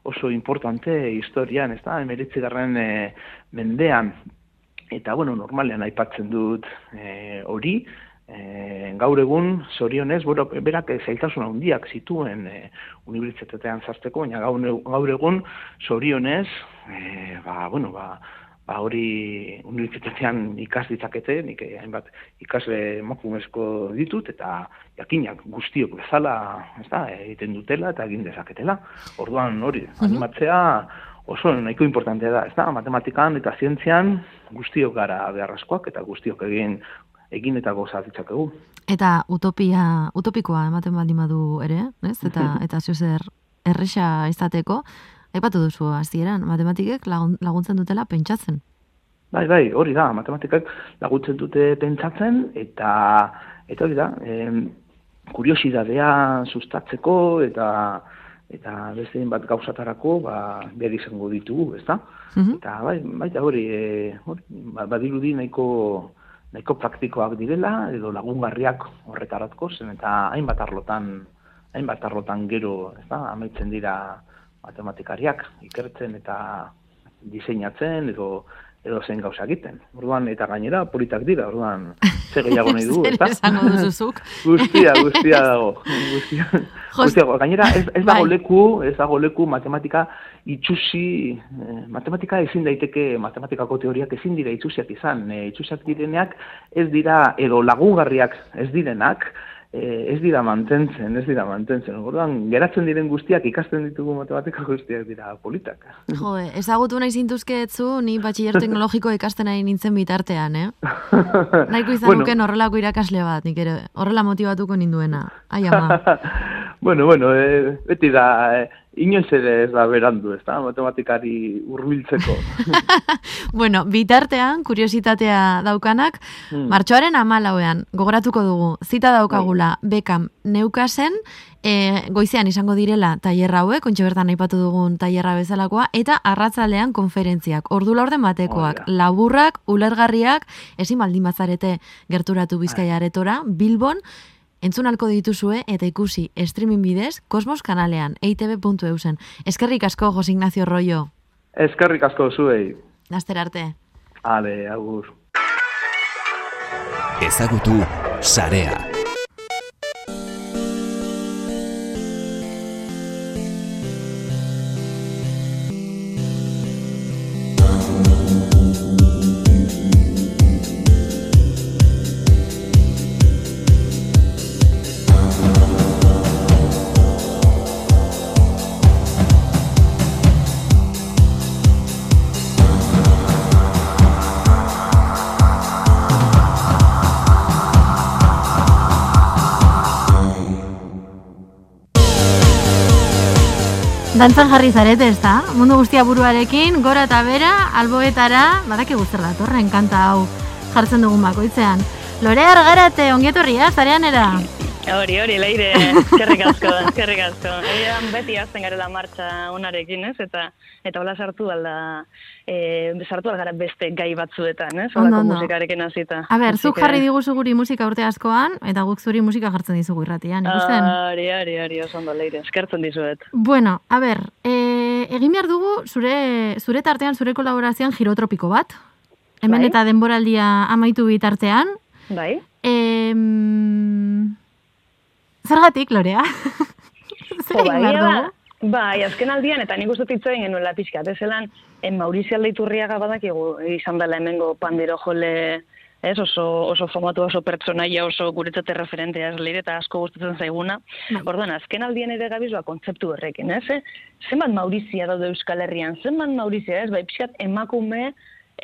oso importante historian, ez da? Emeritzi e, mendean, eta bueno, normalean aipatzen dut e, hori, e, gaur egun, zorionez, berak zailtasun handiak zituen e, unibertsitatean zazteko, baina gaur, gaur egun, zorionez, e, ba, bueno, ba, ba hori unibertsitatean ikas ditzakete, nik hainbat ikasle emakumezko ditut, eta jakinak guztiok bezala, ez da, egiten dutela eta egin dezaketela. Orduan hori, animatzea, oso nahiko importantea da, ez da, matematikan eta zientzian guztiok gara beharrezkoak eta guztiok egin egin eta goza ditzakegu. Eta utopia, utopikoa ematen baldin badu ere, ez? Eta eta zeu zer erresa izateko, aipatu duzu hasieran, matematikek laguntzen dutela pentsatzen. Bai, bai, hori da, matematikak laguntzen dute pentsatzen eta eta hori da, em, kuriosidadea sustatzeko eta eta beste bat gauzatarako ba behar izango ditugu, ezta? Mhm. Eta bai, baita hori, e, hori ba, badirudi nahiko nahiko praktikoak direla edo lagungarriak horretaratko zen eta hainbat arlotan hainbat arlotan gero, ez da, amaitzen dira matematikariak ikertzen eta diseinatzen edo edo zen gauza egiten. Orduan eta gainera politak dira. Orduan ze gehiago nahi du, ezta? Esango duzuzuk. guztia, guztia dago. Guztia. guztia. Gainera ez, ez dago bai. leku, ez dago leku matematika itxusi, eh, matematika ezin daiteke matematikako teoriak ezin dira itxusiak izan. Eh, itxusiak direneak ez dira edo lagungarriak ez direnak, e, ez dira mantentzen, ez dira mantentzen. Orduan, geratzen diren guztiak ikasten ditugu matematika guztiak dira politak. Jo, ezagutu nahi zintuzketzu, ni batxiller teknologiko ikasten nahi nintzen bitartean, eh? Nahiko izan bueno. horrelako irakasle bat, nik ere, horrela motivatuko ninduena. Ai, ama. bueno, bueno, e, beti da, e, inoiz ere ez da berandu, ez da, matematikari urbiltzeko. bueno, bitartean, kuriositatea daukanak, hmm. martxoaren amalauean, gogoratuko dugu, zita daukagula, bai. bekam neukasen, e, goizean izango direla tailerra hauek, kontxe bertan aipatu dugun tailerra bezalakoa, eta arratzalean konferentziak, ordu laurden batekoak, laburrak, ulergarriak, ezin baldin bazarete gerturatu bizkaia aretora, Bilbon, Entzun alko dituzue eta ikusi streaming bidez Kosmos kanalean eitb.eusen. Eskerrik asko, Jose Ignacio Rollo. Eskerrik asko zuei. Laster arte. Ale, agur. Ezagutu, Sarea. Dantzan jarri zarete, ez da? Mundu guztia buruarekin, gora eta bera, alboetara, badaki guztar da, torren kanta hau jartzen dugun bakoitzean. Lore argarate, ongietorria, zarean era? Hori, hori, leire, eskerrik asko, eskerrik asko. Egan beti azten garela martxa unarekin, ez? Eta, eta hola sartu alda, e, sartu algara beste gai batzuetan, ez? Olako musikarekin azita. A ber, zuk jarri diguzu guri musika urte askoan, eta guk zuri musika jartzen dizugu irratian, ikusten? Hori, hori, hori, oso ondo, leire, eskertzen dizuet. Bueno, a ber, e, egin behar dugu zure, zure tartean, zure kolaborazioan girotropiko bat. Hemen bai? eta denboraldia amaitu bitartean. Bai. Eh, Zergatik, Lorea? Zer egin behar dugu? Bai, azken aldian, eta nik uste titzuen genuen lapizka, zelan, en Maurizio Aldeiturriaga badak izan dela hemengo pandero jole, ez, oso, oso famatu, oso pertsonaia, oso guretzate referentea ez leire, eta asko gustatzen zaiguna. Bai. Orduan, azken aldian ere gabizua kontzeptu horrekin, ez? Eh? Zenbat Maurizia daude Euskal Herrian, zenbat Maurizia, ez? Bai, pixkat, emakume,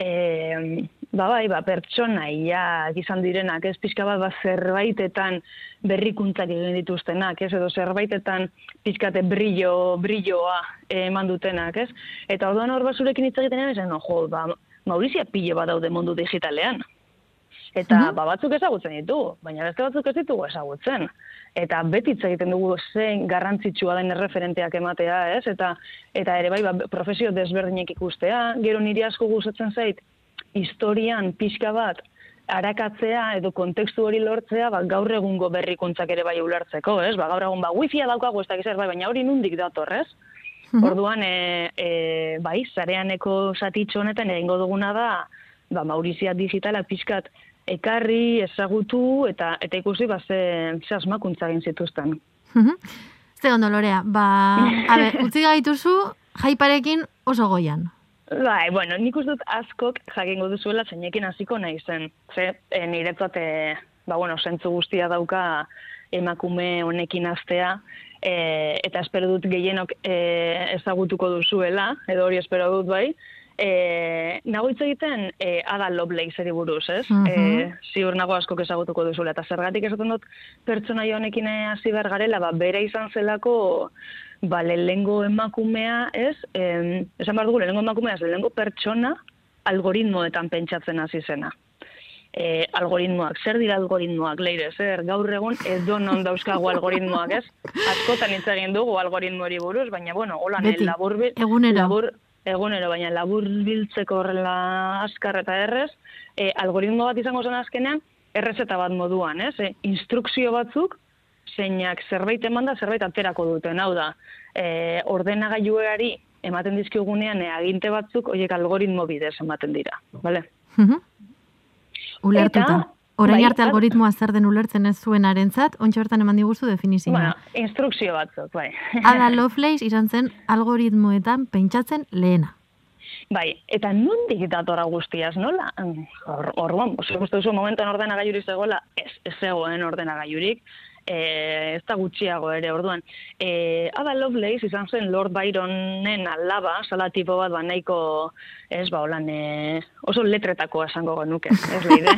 eh, ba bai, ba, pertsonaia izan direnak, ez pixka bat, ba, zerbaitetan berrikuntzak egin dituztenak, ez edo zerbaitetan pixkate brillo, brilloa eman dutenak, ez? Eta orduan hor basurekin hitz egiten esan, no, jo, ba, Maurizia pilo bat daude mundu digitalean. Eta mm ba, batzuk ezagutzen ditu, baina beste batzuk ez ditugu ezagutzen. Eta beti hitz egiten dugu zein garrantzitsua den erreferenteak ematea, ez? Eta eta ere bai, ba, profesio desberdinek ikustea, gero niri asko gustatzen zait, historian pixka bat arakatzea edo kontekstu hori lortzea ba, gaur egungo berrikuntzak ere bai ulertzeko, ez? Ba, gaur egun ba, wifi daukagu ez dakiz bai, baina hori nundik dator, ez? Mhm. Orduan, e, e, bai, zareaneko satitxo honetan egingo duguna da, ba, Maurizia digitala pixkat ekarri, ezagutu, eta eta ikusi, ba, ze, ze asmakuntza egin zituzten. Mhm. Ze ondo, Lorea, ba, a ber, utzi gaituzu, jaiparekin oso goian. Bai, bueno, nik uste dut askok jakingo duzuela zeinekin hasiko nahi zen. Ze, e, niretzat, e, ba, bueno, zentzu guztia dauka emakume honekin astea, e, eta espero dut gehienok e, ezagutuko duzuela, edo hori espero dut bai, e, nago hitz egiten e, Ada Lovelace buruz, ez? Uh e, ziur nago asko ezagutuko duzuela, eta zergatik esaten dut pertsona honekin hasi behar garela, ba, bere izan zelako ba, lehengo emakumea, ez, em, esan behar dugu, lehengo emakumea, ez, lehengo pertsona algoritmoetan pentsatzen hasi zena. E, algoritmoak, zer dira algoritmoak, leire, zer, gaur egun edo non dauzkagu algoritmoak, ez? Askotan hitz egin dugu algoritmo hori buruz, baina, bueno, hola, labur, egunero. labur, egunero, baina labur biltzeko horrela askar eta errez, e, algoritmo bat izango zen azkenean, errezeta bat moduan, ez? E, instrukzio batzuk, zeinak zerbait eman da, zerbait aterako duten. Hau da, e, ordenagailuari ematen dizkigunean e, aginte batzuk, horiek algoritmo bidez ematen dira. Vale? Ulertuta. Orain bai, arte algoritmoa zer den ulertzen ez zuen arentzat, ontsa bertan eman diguzu definizioa. Bueno, instrukzio batzuk, bai. Ada Lovelace izan zen algoritmoetan pentsatzen lehena. Bai, eta nondik datora guztiaz, nola? Orduan, or, or, duzu momentuan ordenagailurik zegoela, ez, ez zegoen ordenagailurik, e, ez da gutxiago ere, orduan. E, Ada Lovelace izan zen Lord Byronen alaba, sala tipo bat, ba, nahiko, ez, ba, holan, e, oso letretako esango genuke, ez leide.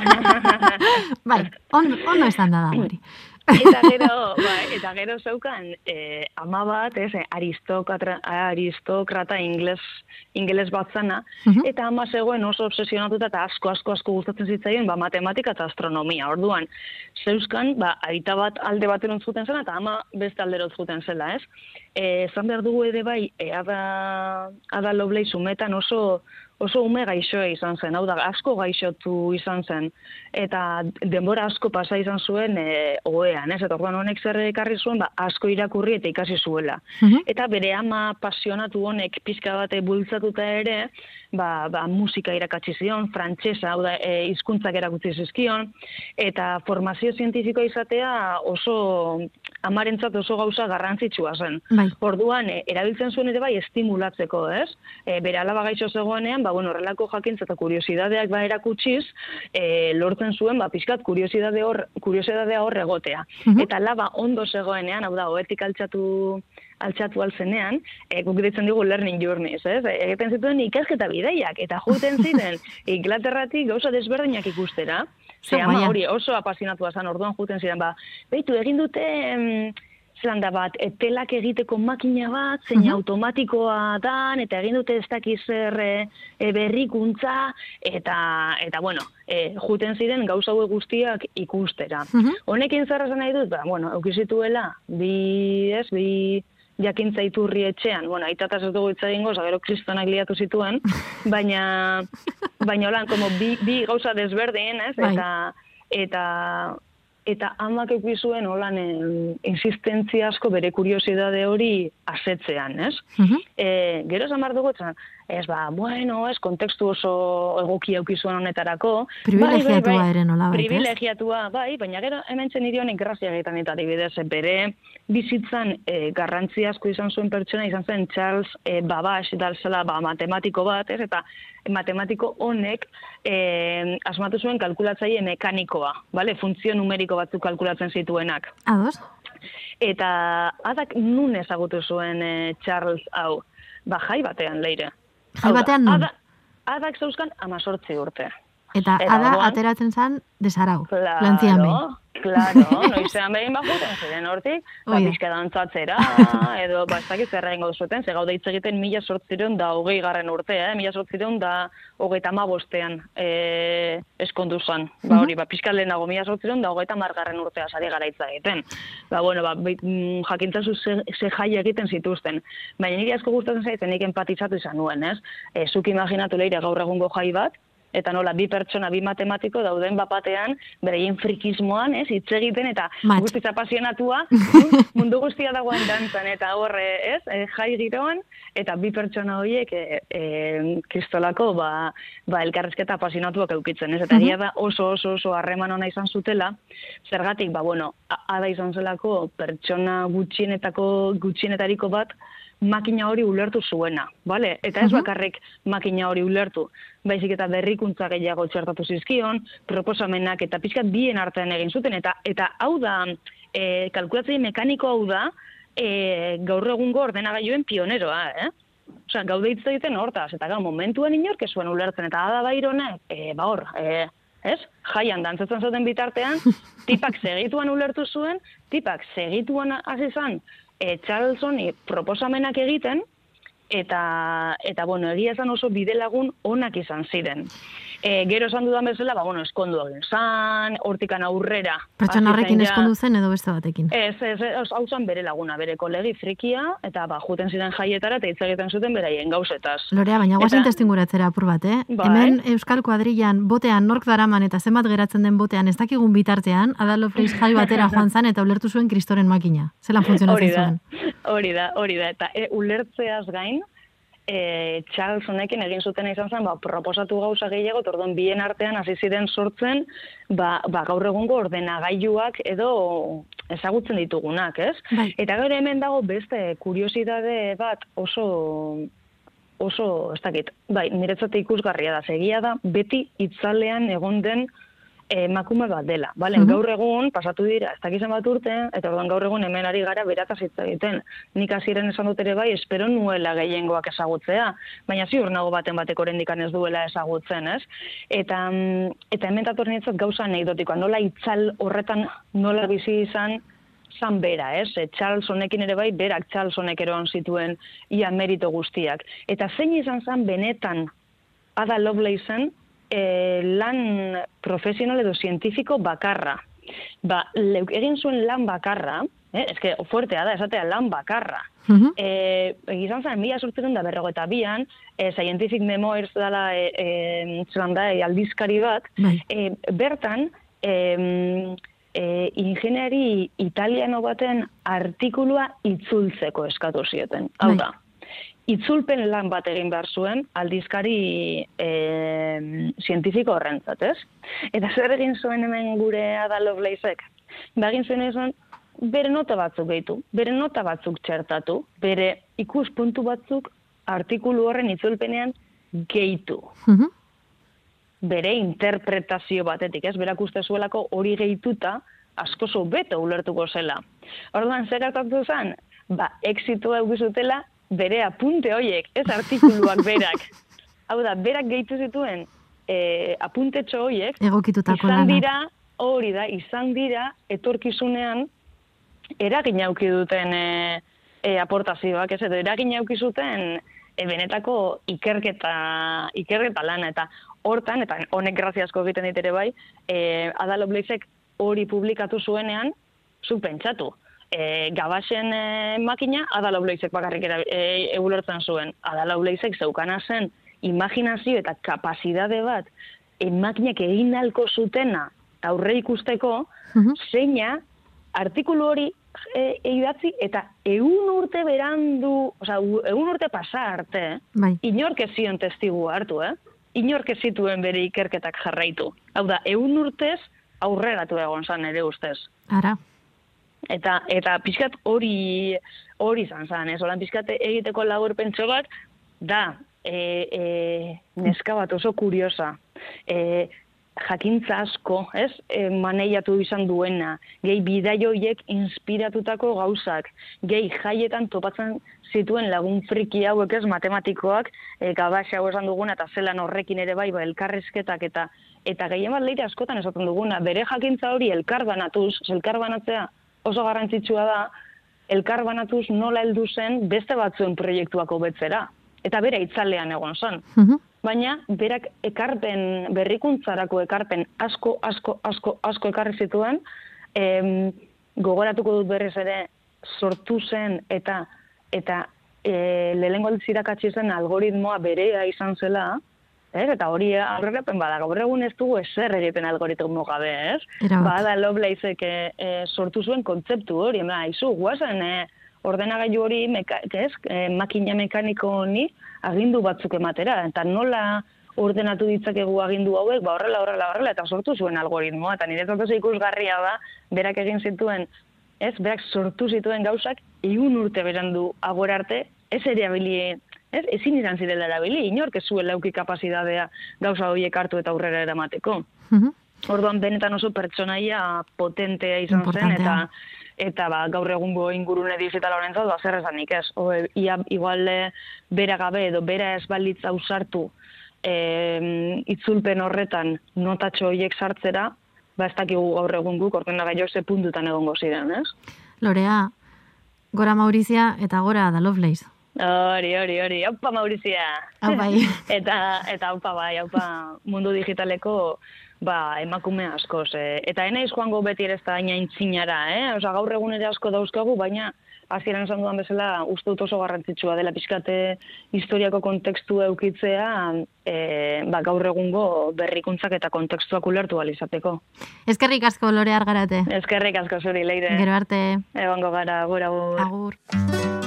bai, on, ondo esan da da, hori. eta gero, ba, eta gero zeukan eh, ama bat, ez, aristokrata, aristokrata ingles, ingles bat zana, eta ama zegoen oso obsesionatuta eta asko, asko, asko gustatzen zitzaien, ba, matematika eta astronomia. Orduan, zeuskan, ba, aita bat alde bateren zuten zela, eta ama beste aldero zuten zela, ez? Eh, zan behar dugu ere bai, e, ada, ada loblei sumetan oso, oso ume gaixoa izan zen, hau da, asko gaixotu izan zen, eta denbora asko pasa izan zuen e, oean, ez? Eta orduan honek zer ekarri zuen, ba, asko irakurri eta ikasi zuela. Eta bere ama pasionatu honek pizka bate bultzatuta ere, ba, ba, musika irakatsi zion, frantsesa, hau da, e, hizkuntzak erakutsi zizkion, eta formazio zientifikoa izatea oso amarentzat oso gauza garrantzitsua zen. Bai. Orduan, e, erabiltzen zuen ere bai estimulatzeko, ez? E, bere alaba gaixo zegoenean, ba, bueno, horrelako jakintza eta kuriosidadeak ba erakutsiz, e, lortzen zuen, ba, pixkat kuriosidade hor, kuriosidadea hor egotea. Eta laba ondo zegoenean, hau da, oetik altxatu altxatu alzenean, e, guk ditzen dugu learning journeys, ez? E, egiten zituen ikasketa bideiak, eta juten ziren Inglaterratik gauza desberdinak ikustera, ze ama hori oso apasionatua zan orduan juten ziren, ba, beitu, egin dute... em, zelan da bat, etelak egiteko makina bat, zein automatikoa dan, eta egin dute ez dakiz zer e, e, berrikuntza, eta, eta bueno, e, juten ziren gauza hauek guztiak ikustera. Honekin zer esan nahi dut, ba, bueno, eukizituela, bi, ez, bi, jakintza iturri etxean, bueno, aitataz ez dugu hitz egingo, gero kristonak liatu zituen, baina, baina holan, como bi, bi gauza desberdin, ez, Bai. eta, eta, eta amak eukizuen holan insistentzia asko bere kuriosidade hori asetzean, ez? E, gero behar dugu, esan, ez ba, bueno, ez, kontekstu oso egokia eukizuen honetarako. Privilegiatua ere nolabait, ez? Privilegiatua, bai, baina gero hemen zen irionik grazia egiten eta adibidez, bere bizitzan e, garrantzi asko izan zuen pertsona izan zen Charles e, Babbage dalzela ba, matematiko bat, ez, eta matematiko honek e, asmatu zuen kalkulatzaile mekanikoa, bale? funtzio numeriko batzuk kalkulatzen zituenak. Ados? Eta adak nun ezagutu zuen e, Charles hau? Ba, jai batean leire. Jai batean? Ada, adak zeuzkan amazortzi urte. Eta, Eta ada orduan- ateratzen zan desarau, Claro, lantzian behin. claro, noizean behin bajuten ziren hortik, ba, pixka dantzatzera, edo, ba, ez dakit zer egingo zuten, ze gaude hitz egiten mila sortzireun da hogei garren urtea, eh? mila sortzireun da hogeita bostean eh, eskondu zan. Ba, hori, ba, pixka lehenago mila sortzireun da hogeita margarren urtea sari gara hitz egiten. Ba, bueno, ba, mm, jakintzazu ze, ze jai egiten zituzten. Baina niri asko gustatzen zaitzen nik empatizatu izan nuen, ez? E, zuk imaginatu leire gaur egungo jai bat, eta nola bi pertsona, bi matematiko dauden bapatean, bereien frikismoan, ez, hitz egiten, eta Mat. guztiz apasionatua, mundu guztia dagoen dantzan, eta horre, ez, e, jai giroan, eta bi pertsona horiek, e, e, kristolako, ba, ba, elkarrezketa apasionatuak eukitzen, ez, eta egia da oso, oso, oso harreman ona izan zutela, zergatik, ba, bueno, ada izan zelako pertsona gutxienetako, gutxienetariko bat, makina hori ulertu zuena, bale? Eta ez bakarrik makina hori ulertu, baizik eta berrikuntza gehiago txertatu zizkion, proposamenak eta pixkat bien artean egin zuten, eta eta hau da, e, kalkulatzaile mekaniko hau da, e, gaur egungo ordenagailuen pioneroa, eh? Osea, gaude hitz egiten hortaz, eta gau, momentuan inork ez zuen ulertzen, eta ada baironek, e, ba hor, e, ez? Jaian dantzatzen zuten bitartean, tipak segituan ulertu zuen, tipak segituan hasi zan, e, Charlesoni proposamenak egiten, eta, eta bueno, egia esan oso bidelagun onak izan ziren. E, gero esan dudan bezala, ba, bueno, eskondu egin zan, hortikan aurrera. Pertsona horrekin ja- eskondu zen edo beste batekin. Ez, ez, ez, hau zen bere laguna, bere kolegi frikia, eta ba, juten ziren jaietara, eta hitz egiten zuten beraien gauzetaz. Lorea, baina guazen Eta- testinguratzera apur bat, eh? Bai. Hemen Euskal Kuadrillan botean nork daraman eta zenbat geratzen den botean ez dakigun bitartean, Adalo Freiz jai batera joan zan eta ulertu zuen kristoren makina. Zelan funtzionatzen Hori da, zuen. hori da, hori da. Eta e, ulertzeaz gain, e, Charles honekin egin zuten izan zen, ba, proposatu gauza gehiago, eta orduan bien artean hasi ziren sortzen, ba, ba, gaur egungo ordenagailuak edo ezagutzen ditugunak, ez? Bai. Eta gero hemen dago beste kuriosidade bat oso oso, ez dakit, bai, niretzat ikusgarria da, segia da, beti itzalean egon den emakume bat dela. Bale, mm gaur egun, pasatu dira, ez dakizan bat urte, eta orduan gaur egun hemen ari gara berataz hitz egiten. Nik aziren esan dut ere bai, espero nuela gehiengoak ezagutzea, baina ziur nago baten batek orendikan ez duela ezagutzen, ez? Eta, mm, eta hemen tator nintzat gauza anekdotikoa, nola itzal horretan nola bizi izan, zan bera, ez? E, Charles honekin ere bai, berak Charles honek eroan zituen ia merito guztiak. Eta zein izan zan benetan Ada Lovelace e, lan profesional edo zientifiko bakarra. Ba, leuk egin zuen lan bakarra, eh, eske fuertea da, esatea lan bakarra. Uh -huh. e, zen, mila sortzen da berrogo bian, e, scientific memoirs dela e, e, da, e, aldizkari bat, e, bertan, e, e, ingenieri italiano baten artikulua itzultzeko eskatu zioten. Hau da, itzulpen lan bat egin behar zuen aldizkari e, zientifiko horrentzat, ez? Eta zer egin zuen hemen gure Ada Lovelaceek? Ba egin zuen ezan, bere nota batzuk gehitu, bere nota batzuk txertatu, bere ikuspuntu batzuk artikulu horren itzulpenean gehitu. Mhm. Bere interpretazio batetik, ez? Berak uste zuelako hori gehituta, asko beto ulertuko zela. Orduan, zer hartatu zen? Ba, exitua eugizutela bere apunte hoiek, ez artikuluak berak. Hau da, berak gehitu zituen e, apuntetxo hoiek, izan dira, hori da, izan dira, etorkizunean, eragin auki duten e, e, aportazioak, ez edo, eragin auki zuten e, benetako ikerketa, ikerketa lana, eta hortan, eta honek graziasko egiten ditere bai, e, Adalo hori publikatu zuenean, zu pentsatu, e, gabasen e, makina Ada bakarrik e, egulertzen zuen. Ada Lovelaceek zeukana zen imaginazio eta kapazitate bat e, makinak egin alko zutena aurre ikusteko, uh zeina artikulu hori e, idatzi eta egun urte berandu, oza, egun urte pasa arte, bai. inork ez zion testigu hartu, eh? inork ez zituen bere ikerketak jarraitu. Hau da, egun urtez aurreratu egon zan ere ustez. Ara. Eta eta pizkat hori hori izan zen, ez? Olan pizkat egiteko labur pentso bat da e, e, neska bat oso kuriosa. E, jakintza asko, ez? E, maneiatu izan duena, gehi bidaioiek inspiratutako gauzak, gehi jaietan topatzen zituen lagun friki hauek ez matematikoak, e, gabaxa hau esan duguna, eta zelan horrekin ere bai, ba, elkarrezketak eta eta gehien bat leire askotan esaten duguna, bere jakintza hori elkar banatuz, elkar banatzea, oso garrantzitsua da, elkar banatuz nola heldu zen beste batzuen proiektuako betzera. Eta bere itzalean egon zen. Mhm. Baina, berak ekarpen, berrikuntzarako ekarpen asko, asko, asko, asko ekarri zituen, em, gogoratuko dut berriz ere sortu zen eta eta e, lehenko zen algoritmoa berea izan zela, ez? Eta hori aurrerapen bada, gaur egun ez dugu eser egiten algoritmo gabe, ez? Bada Lovelaceek e, e, sortu zuen kontzeptu hori, ema, izu, guazen, e, ordenagailu hori, meka, ez, e, makina mekaniko honi, agindu batzuk ematera, eta nola ordenatu ditzakegu agindu hauek, ba horrela, horrela, horrela, eta sortu zuen algoritmoa, eta nire zatoz ikusgarria da, berak egin zituen, ez, berak sortu zituen gauzak, iun urte berandu agor arte, ez ere ez, ezin izan zirela erabili, inork ez zuen lauki kapazidadea gauza horiek hartu eta aurrera eramateko. Mhm. Orduan benetan oso pertsonaia potentea izan zen, eta eta ba, gaur egungo ingurune digitala horentzat, ba, zer esanik ez. O, ia, igual bera gabe edo bera ez balitza usartu e, itzulpen horretan notatxo horiek sartzera, ba, ez dakigu gaur egun guk, da ze puntutan egongo ziren, ez? Lorea, gora Maurizia eta gora da Lovelace. Hori, hori, hori, haupa Maurizia. Hau bai. eta, eta haupa bai, haupa mundu digitaleko ba, emakume askoz. E. Eta ena joango beti ere ez da intzinara, eh? Osa, gaur egun ere asko dauzkagu, baina hasieran esan dudan bezala uste dut oso garrantzitsua dela pixkate historiako kontekstu eukitzea e, ba, gaur egungo berrikuntzak eta kontekstuak ulertu alizateko. Ezkerrik asko lore argarate. Ezkerrik asko zuri, leire. Gero arte. Egongo gara, gura agur. Agur.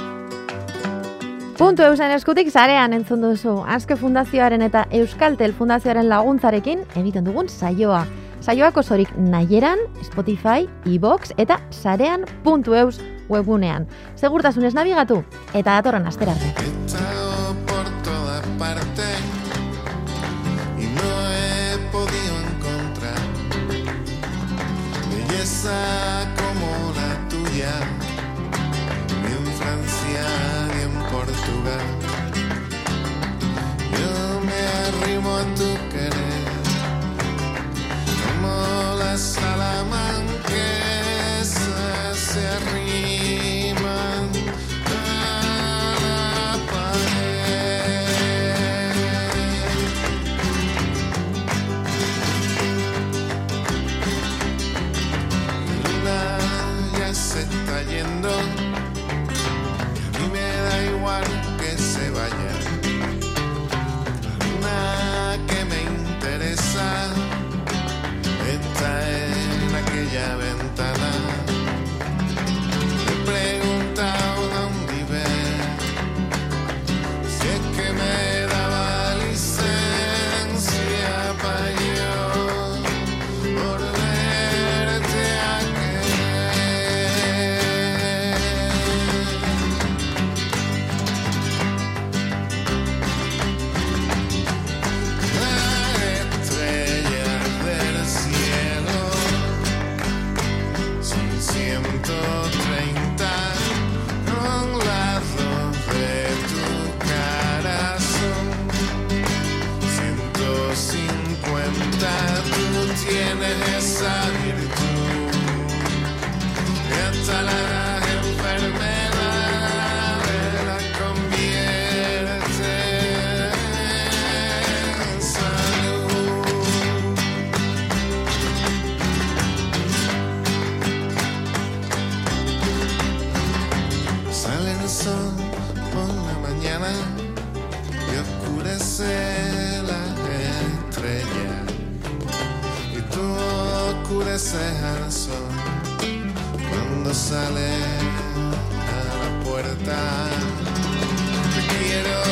Puntu eusen eskutik zarean entzun duzu. Azke Fundazioaren eta Euskaltel Fundazioaren laguntzarekin egiten dugun saioa. Saioak osorik nahieran, Spotify, iBox e eta sarean.eus webunean. Segurtasunez nabigatu eta datorren astera arte. por toda parte y como la tuya en Francia Yo me arrimo a tu querer, como la salamandra. tienes esa virtud. Esta la sale a la puerta. Te quiero